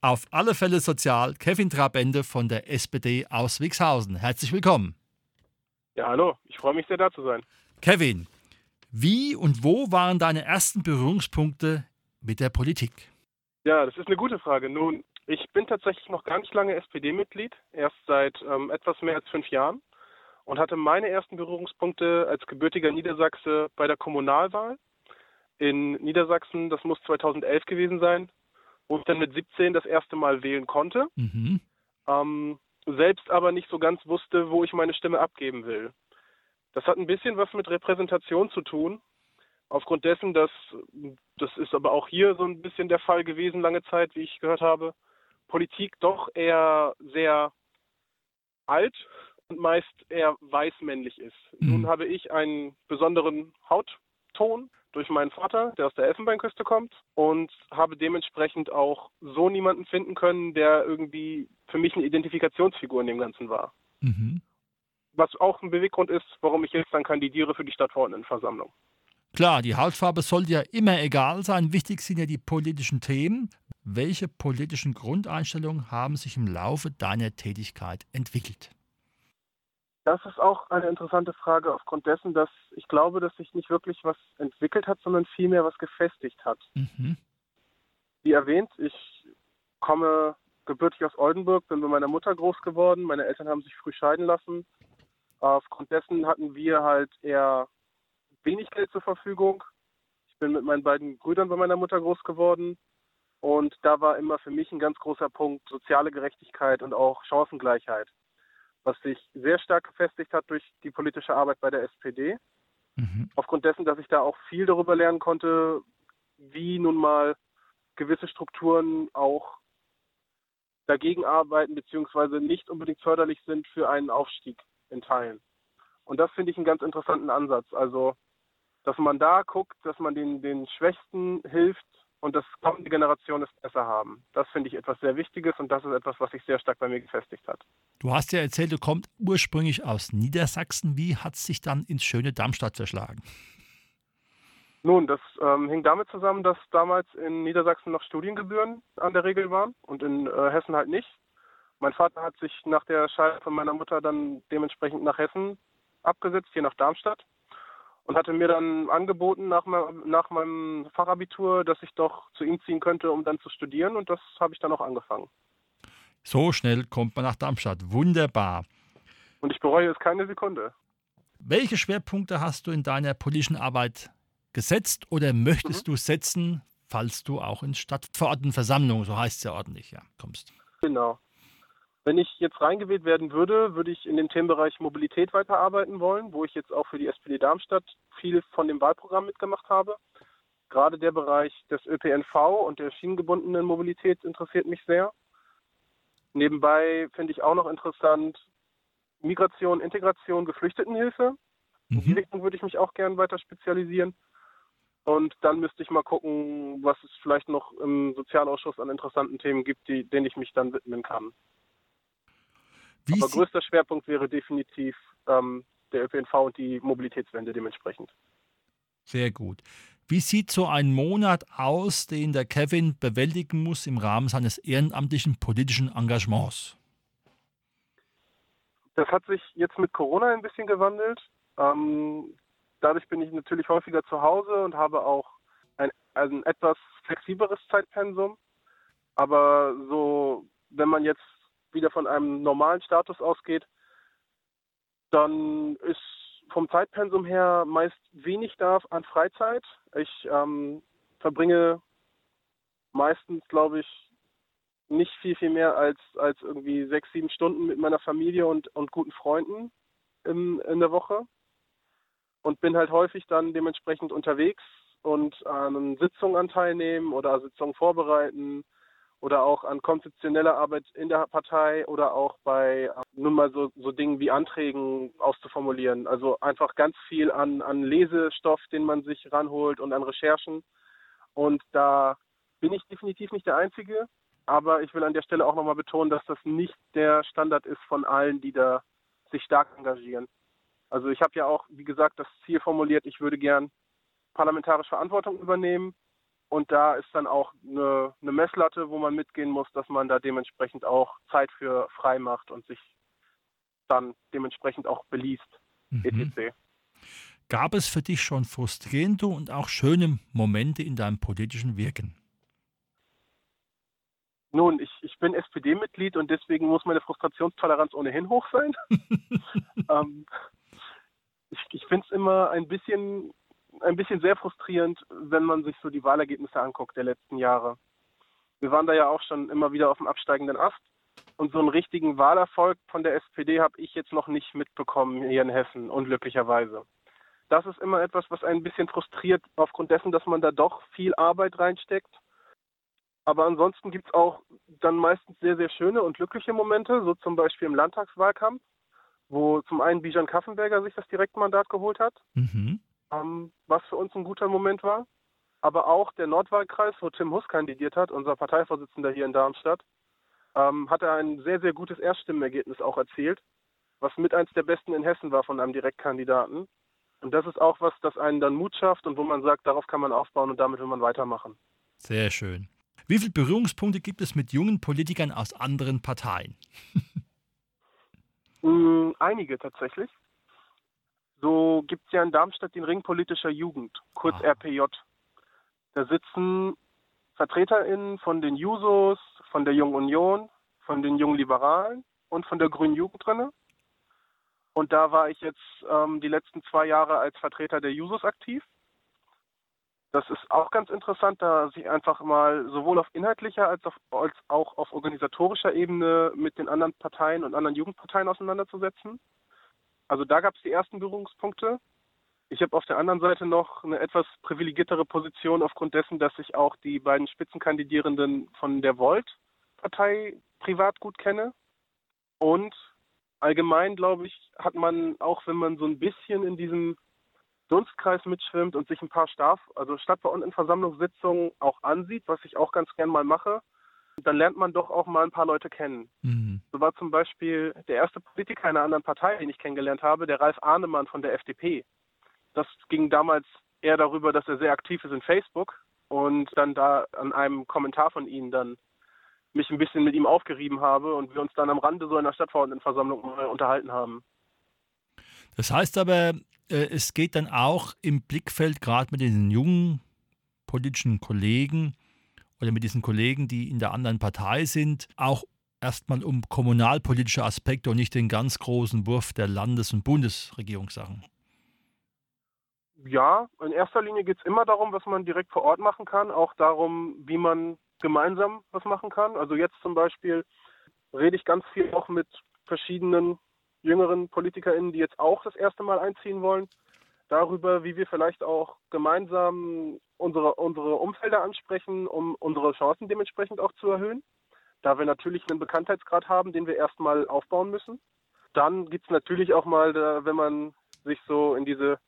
Auf alle Fälle sozial Kevin Trabende von der SPD aus Wixhausen. Herzlich willkommen. Ja, hallo. Ich freue mich sehr, da zu sein. Kevin, wie und wo waren deine ersten Berührungspunkte mit der Politik? Ja, das ist eine gute Frage. Nun, ich bin tatsächlich noch gar nicht lange SPD-Mitglied, erst seit ähm, etwas mehr als fünf Jahren und hatte meine ersten Berührungspunkte als gebürtiger Niedersachse bei der Kommunalwahl in Niedersachsen. Das muss 2011 gewesen sein, wo ich dann mit 17 das erste Mal wählen konnte. Mhm. Ähm, selbst aber nicht so ganz wusste, wo ich meine Stimme abgeben will. Das hat ein bisschen was mit Repräsentation zu tun. Aufgrund dessen, dass, das ist aber auch hier so ein bisschen der Fall gewesen, lange Zeit, wie ich gehört habe, Politik doch eher sehr alt und meist eher weißmännlich ist. Mhm. Nun habe ich einen besonderen Hautton durch meinen Vater, der aus der Elfenbeinküste kommt und habe dementsprechend auch so niemanden finden können, der irgendwie für mich eine Identifikationsfigur in dem Ganzen war. Mhm. Was auch ein Beweggrund ist, warum ich jetzt dann kandidiere für die Stadtverordnetenversammlung. Klar, die Hautfarbe soll ja immer egal sein. Wichtig sind ja die politischen Themen. Welche politischen Grundeinstellungen haben sich im Laufe deiner Tätigkeit entwickelt? Das ist auch eine interessante Frage aufgrund dessen, dass ich glaube, dass sich nicht wirklich was entwickelt hat, sondern vielmehr was gefestigt hat. Mhm. Wie erwähnt, ich komme gebürtig aus Oldenburg, bin bei meiner Mutter groß geworden. Meine Eltern haben sich früh scheiden lassen. Aufgrund dessen hatten wir halt eher wenig Geld zur Verfügung. Ich bin mit meinen beiden Brüdern bei meiner Mutter groß geworden. Und da war immer für mich ein ganz großer Punkt soziale Gerechtigkeit und auch Chancengleichheit was sich sehr stark gefestigt hat durch die politische Arbeit bei der SPD. Mhm. Aufgrund dessen, dass ich da auch viel darüber lernen konnte, wie nun mal gewisse Strukturen auch dagegen arbeiten, beziehungsweise nicht unbedingt förderlich sind für einen Aufstieg in Teilen. Und das finde ich einen ganz interessanten Ansatz. Also, dass man da guckt, dass man den, den Schwächsten hilft, und das kommende Generation es besser haben. Das finde ich etwas sehr Wichtiges und das ist etwas, was sich sehr stark bei mir gefestigt hat. Du hast ja erzählt, du kommst ursprünglich aus Niedersachsen. Wie hat es sich dann ins schöne Darmstadt verschlagen? Nun, das ähm, hing damit zusammen, dass damals in Niedersachsen noch Studiengebühren an der Regel waren und in äh, Hessen halt nicht. Mein Vater hat sich nach der Scheidung von meiner Mutter dann dementsprechend nach Hessen abgesetzt, hier nach Darmstadt und hatte mir dann angeboten nach, nach meinem Fachabitur, dass ich doch zu ihm ziehen könnte, um dann zu studieren und das habe ich dann auch angefangen. So schnell kommt man nach Darmstadt. Wunderbar. Und ich bereue es keine Sekunde. Welche Schwerpunkte hast du in deiner politischen Arbeit gesetzt oder möchtest mhm. du setzen, falls du auch in Stadtverordnetenversammlung, so heißt es ja ordentlich, ja, kommst? Genau. Wenn ich jetzt reingewählt werden würde, würde ich in dem Themenbereich Mobilität weiterarbeiten wollen, wo ich jetzt auch für die SPD Darmstadt viel von dem Wahlprogramm mitgemacht habe. Gerade der Bereich des ÖPNV und der schienengebundenen Mobilität interessiert mich sehr. Nebenbei finde ich auch noch interessant Migration, Integration, Geflüchtetenhilfe. In die mhm. Richtung würde ich mich auch gerne weiter spezialisieren. Und dann müsste ich mal gucken, was es vielleicht noch im Sozialausschuss an interessanten Themen gibt, die, denen ich mich dann widmen kann. Wie Aber größter Schwerpunkt wäre definitiv ähm, der ÖPNV und die Mobilitätswende dementsprechend. Sehr gut. Wie sieht so ein Monat aus, den der Kevin bewältigen muss im Rahmen seines ehrenamtlichen politischen Engagements? Das hat sich jetzt mit Corona ein bisschen gewandelt. Ähm, dadurch bin ich natürlich häufiger zu Hause und habe auch ein, ein etwas flexibleres Zeitpensum. Aber so, wenn man jetzt wieder von einem normalen Status ausgeht, dann ist vom Zeitpensum her meist wenig da an Freizeit. Ich ähm, verbringe meistens, glaube ich, nicht viel, viel mehr als, als irgendwie sechs, sieben Stunden mit meiner Familie und, und guten Freunden in, in der Woche und bin halt häufig dann dementsprechend unterwegs und an Sitzungen teilnehmen oder Sitzungen vorbereiten oder auch an konzeptioneller Arbeit in der Partei oder auch bei äh, nun mal so, so Dingen wie Anträgen auszuformulieren. Also einfach ganz viel an, an Lesestoff, den man sich ranholt und an Recherchen. Und da bin ich definitiv nicht der Einzige. Aber ich will an der Stelle auch nochmal betonen, dass das nicht der Standard ist von allen, die da sich stark engagieren. Also ich habe ja auch, wie gesagt, das Ziel formuliert, ich würde gern parlamentarische Verantwortung übernehmen. Und da ist dann auch eine, eine Messlatte, wo man mitgehen muss, dass man da dementsprechend auch Zeit für frei macht und sich dann dementsprechend auch beliest, mhm. etc. Gab es für dich schon frustrierende und auch schöne Momente in deinem politischen Wirken? Nun, ich, ich bin SPD-Mitglied und deswegen muss meine Frustrationstoleranz ohnehin hoch sein. ähm, ich ich finde es immer ein bisschen, ein bisschen sehr frustrierend, wenn man sich so die Wahlergebnisse anguckt der letzten Jahre. Wir waren da ja auch schon immer wieder auf dem absteigenden Ast. Und so einen richtigen Wahlerfolg von der SPD habe ich jetzt noch nicht mitbekommen hier in Hessen, unglücklicherweise. Das ist immer etwas, was ein bisschen frustriert, aufgrund dessen, dass man da doch viel Arbeit reinsteckt aber ansonsten gibt es auch dann meistens sehr, sehr schöne und glückliche Momente, so zum Beispiel im Landtagswahlkampf, wo zum einen Bijan Kaffenberger sich das Direktmandat geholt hat, mhm. Ähm, was für uns ein guter Moment war. Aber auch der Nordwahlkreis, wo Tim Huss kandidiert hat, unser Parteivorsitzender hier in Darmstadt, ähm, hat er ein sehr, sehr gutes Erststimmenergebnis auch erzielt, was mit eins der besten in Hessen war von einem Direktkandidaten. Und das ist auch was, das einen dann Mut schafft und wo man sagt, darauf kann man aufbauen und damit will man weitermachen. Sehr schön. Wie viele Berührungspunkte gibt es mit jungen Politikern aus anderen Parteien? Mm, einige tatsächlich. So gibt es ja in Darmstadt den Ring politischer Jugend, kurz ah. RPJ. Da sitzen VertreterInnen von den Jusos, von der Jungen Union, von den Jungen Liberalen und von der Grünen Jugend drinne. Und da war ich jetzt ähm, die letzten zwei Jahre als Vertreter der Jusos aktiv. Das ist auch ganz interessant, da sich einfach mal sowohl auf inhaltlicher als, auf, als auch auf organisatorischer Ebene mit den anderen Parteien und anderen Jugendparteien auseinanderzusetzen. Also da gab es die ersten Berührungspunkte. Ich habe auf der anderen Seite noch eine etwas privilegiertere Position aufgrund dessen, dass ich auch die beiden Spitzenkandidierenden von der Volt-Partei privat gut kenne. Und allgemein, glaube ich, hat man auch, wenn man so ein bisschen in diesem Dunstkreis mitschwimmt und sich ein paar Staff, also Stadtverordnetenversammlungssitzungen auch ansieht, was ich auch ganz gern mal mache, dann lernt man doch auch mal ein paar Leute kennen. Mhm. So war zum Beispiel der erste Politiker einer anderen Partei, den ich kennengelernt habe, der Ralf Ahnemann von der FDP. Das ging damals eher darüber, dass er sehr aktiv ist in Facebook und dann da an einem Kommentar von ihm dann mich ein bisschen mit ihm aufgerieben habe und wir uns dann am Rande so einer Stadtverordnetenversammlung unterhalten haben. Das heißt aber, äh, es geht dann auch im Blickfeld gerade mit diesen jungen politischen Kollegen oder mit diesen Kollegen, die in der anderen Partei sind, auch erstmal um kommunalpolitische Aspekte und nicht den ganz großen Wurf der Landes- und Bundesregierungssachen. Ja, in erster Linie geht es immer darum, was man direkt vor Ort machen kann, auch darum, wie man gemeinsam was machen kann. Also jetzt zum Beispiel rede ich ganz viel auch mit verschiedenen jüngeren PolitikerInnen, die jetzt auch das erste Mal einziehen wollen, darüber, wie wir vielleicht auch gemeinsam unsere, unsere Umfelder ansprechen, um unsere Chancen dementsprechend auch zu erhöhen. Da wir natürlich einen Bekanntheitsgrad haben, den wir erstmal aufbauen müssen. Dann gibt es natürlich auch mal, wenn man sich so in diese,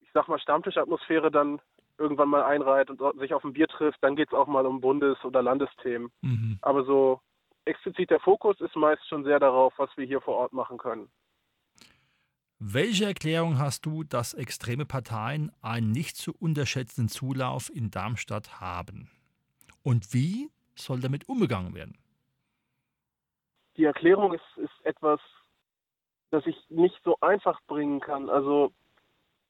ich sag mal, Stammtischatmosphäre dann irgendwann mal einreiht und sich auf ein Bier trifft, dann geht es auch mal um Bundes- oder Landesthemen. Mhm. Aber so explizit der Fokus ist meist schon sehr darauf, was wir hier vor Ort machen können. Welche Erklärung hast du, dass extreme Parteien einen nicht zu unterschätzenden Zulauf in Darmstadt haben? Und wie soll damit umgegangen werden? Die Erklärung ist, ist etwas, das ich nicht so einfach bringen kann. Also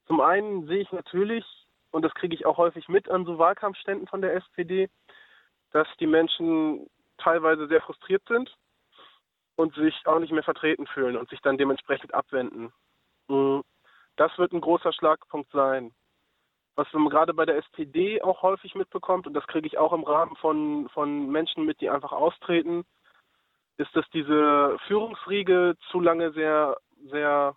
zum einen sehe ich natürlich, und das kriege ich auch häufig mit an so Wahlkampfständen von der SPD, dass die Menschen teilweise sehr frustriert sind und sich auch nicht mehr vertreten fühlen und sich dann dementsprechend abwenden. Mm, das wird ein großer Schlagpunkt sein. Was man gerade bei der SPD auch häufig mitbekommt, und das kriege ich auch im Rahmen von, von Menschen mit, die einfach austreten, ist, dass diese Führungsriege zu lange sehr, sehr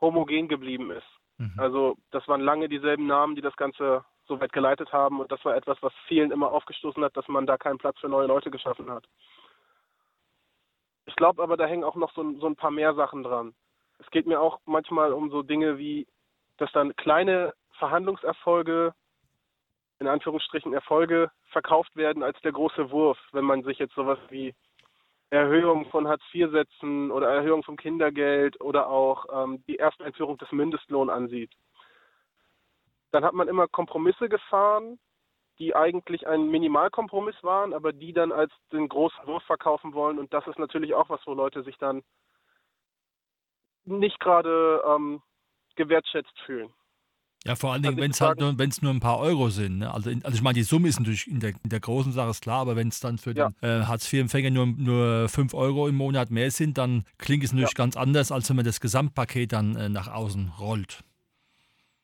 homogen geblieben ist. Mhm. Also das waren lange dieselben Namen, die das Ganze so weit geleitet haben. Und das war etwas, was vielen immer aufgestoßen hat, dass man da keinen Platz für neue Leute geschaffen hat. Ich glaube aber, da hängen auch noch so, so ein paar mehr Sachen dran. Es geht mir auch manchmal um so Dinge wie, dass dann kleine Verhandlungserfolge, in Anführungsstrichen Erfolge, verkauft werden als der große Wurf, wenn man sich jetzt sowas wie Erhöhung von Hartz-IV-Sätzen oder Erhöhung vom Kindergeld oder auch ähm, die Ersteinführung des Mindestlohns ansieht. Dann hat man immer Kompromisse gefahren, die eigentlich ein Minimalkompromiss waren, aber die dann als den großen Wurf verkaufen wollen. Und das ist natürlich auch was, wo Leute sich dann nicht gerade ähm, gewertschätzt fühlen. Ja, vor allen Dingen, wenn es halt nur, wenn's nur ein paar Euro sind. Ne? Also, also ich meine, die Summe ist natürlich in der, in der großen Sache ist klar, aber wenn es dann für ja. den äh, Hartz-IV-Empfänger nur, nur 5 Euro im Monat mehr sind, dann klingt es natürlich ja. ganz anders, als wenn man das Gesamtpaket dann äh, nach außen rollt.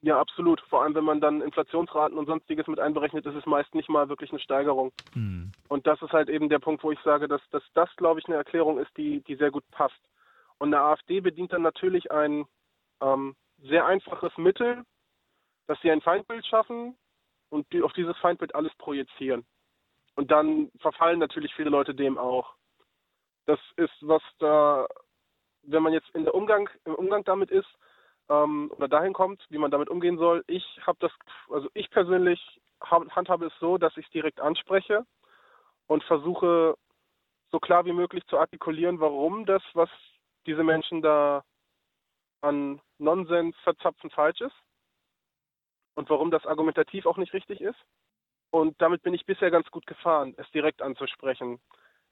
Ja, absolut. Vor allem, wenn man dann Inflationsraten und sonstiges mit einberechnet, ist es meist nicht mal wirklich eine Steigerung. Hm. Und das ist halt eben der Punkt, wo ich sage, dass, dass das, glaube ich, eine Erklärung ist, die, die sehr gut passt. Und eine AfD bedient dann natürlich ein ähm, sehr einfaches Mittel, dass sie ein Feindbild schaffen und die, auf dieses Feindbild alles projizieren. Und dann verfallen natürlich viele Leute dem auch. Das ist, was da, wenn man jetzt in der Umgang, im Umgang damit ist, ähm, oder dahin kommt, wie man damit umgehen soll. Ich habe das, also ich persönlich hab, handhabe es so, dass ich es direkt anspreche und versuche so klar wie möglich zu artikulieren, warum das, was diese Menschen da an Nonsens verzapfen, falsch ist und warum das argumentativ auch nicht richtig ist. Und damit bin ich bisher ganz gut gefahren, es direkt anzusprechen.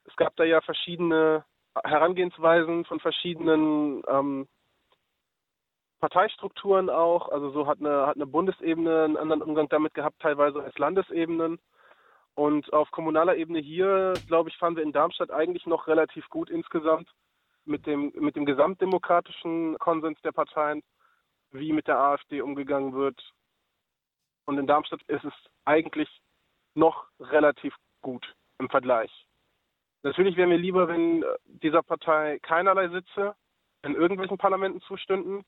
Es gab da ja verschiedene Herangehensweisen von verschiedenen ähm, Parteistrukturen auch. Also so hat eine, hat eine Bundesebene einen anderen Umgang damit gehabt, teilweise als Landesebenen. Und auf kommunaler Ebene hier, glaube ich, fahren wir in Darmstadt eigentlich noch relativ gut insgesamt mit dem, mit dem gesamtdemokratischen Konsens der Parteien, wie mit der AfD umgegangen wird. Und in Darmstadt ist es eigentlich noch relativ gut im Vergleich. Natürlich wäre mir lieber, wenn dieser Partei keinerlei Sitze in irgendwelchen Parlamenten zustünden.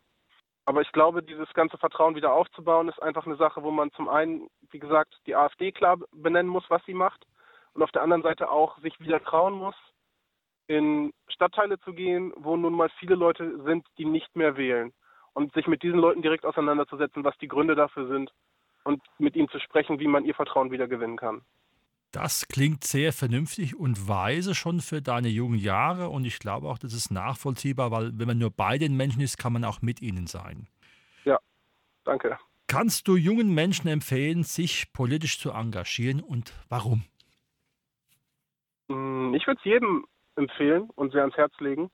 Aber ich glaube, dieses ganze Vertrauen wieder aufzubauen, ist einfach eine Sache, wo man zum einen, wie gesagt, die AfD klar benennen muss, was sie macht. Und auf der anderen Seite auch sich wieder trauen muss, in Stadtteile zu gehen, wo nun mal viele Leute sind, die nicht mehr wählen. Und sich mit diesen Leuten direkt auseinanderzusetzen, was die Gründe dafür sind und mit ihnen zu sprechen, wie man ihr Vertrauen wieder gewinnen kann. Das klingt sehr vernünftig und weise schon für deine jungen Jahre und ich glaube auch, das ist nachvollziehbar, weil wenn man nur bei den Menschen ist, kann man auch mit ihnen sein. Ja, danke. Kannst du jungen Menschen empfehlen, sich politisch zu engagieren und warum? Hm, ich würde es jedem empfehlen und sehr ans Herz legen.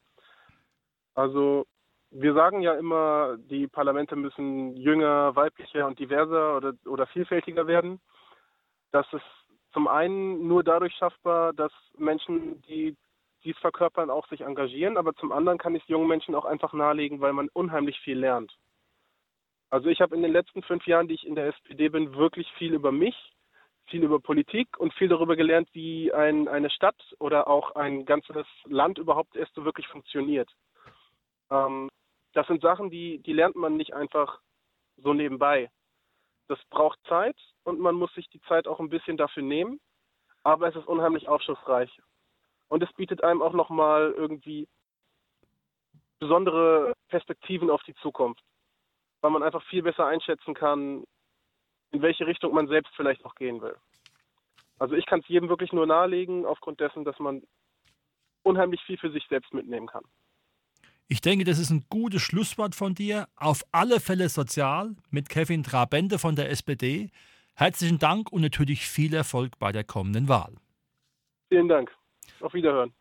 Also wir sagen ja immer, die Parlamente müssen jünger, weiblicher und diverser oder, oder vielfältiger werden. Das ist zum einen nur dadurch schaffbar, dass Menschen, die dies verkörpern, auch sich engagieren, aber zum anderen kann ich es jungen Menschen auch einfach nahelegen, weil man unheimlich viel lernt. Also ich habe in den letzten fünf Jahren, die ich in der SPD bin, wirklich viel über mich, viel über Politik und viel darüber gelernt, wie ein, eine Stadt oder auch ein ganzes Land überhaupt erst so wirklich funktioniert. Ähm, das sind Sachen, die, die lernt man nicht einfach so nebenbei. Das braucht Zeit und man muss sich die Zeit auch ein bisschen dafür nehmen, aber es ist unheimlich aufschlussreich. Und es bietet einem auch nochmal irgendwie besondere Perspektiven auf die Zukunft, weil man einfach viel besser einschätzen kann, in welche Richtung man selbst vielleicht auch gehen will. Also ich kann es jedem wirklich nur nahelegen, aufgrund dessen, dass man unheimlich viel für sich selbst mitnehmen kann. Ich denke, das ist ein gutes Schlusswort von dir. Auf alle Fälle sozial mit Kevin Trabende von der SPD. Herzlichen Dank und natürlich viel Erfolg bei der kommenden Wahl. Vielen Dank. Auf Wiederhören.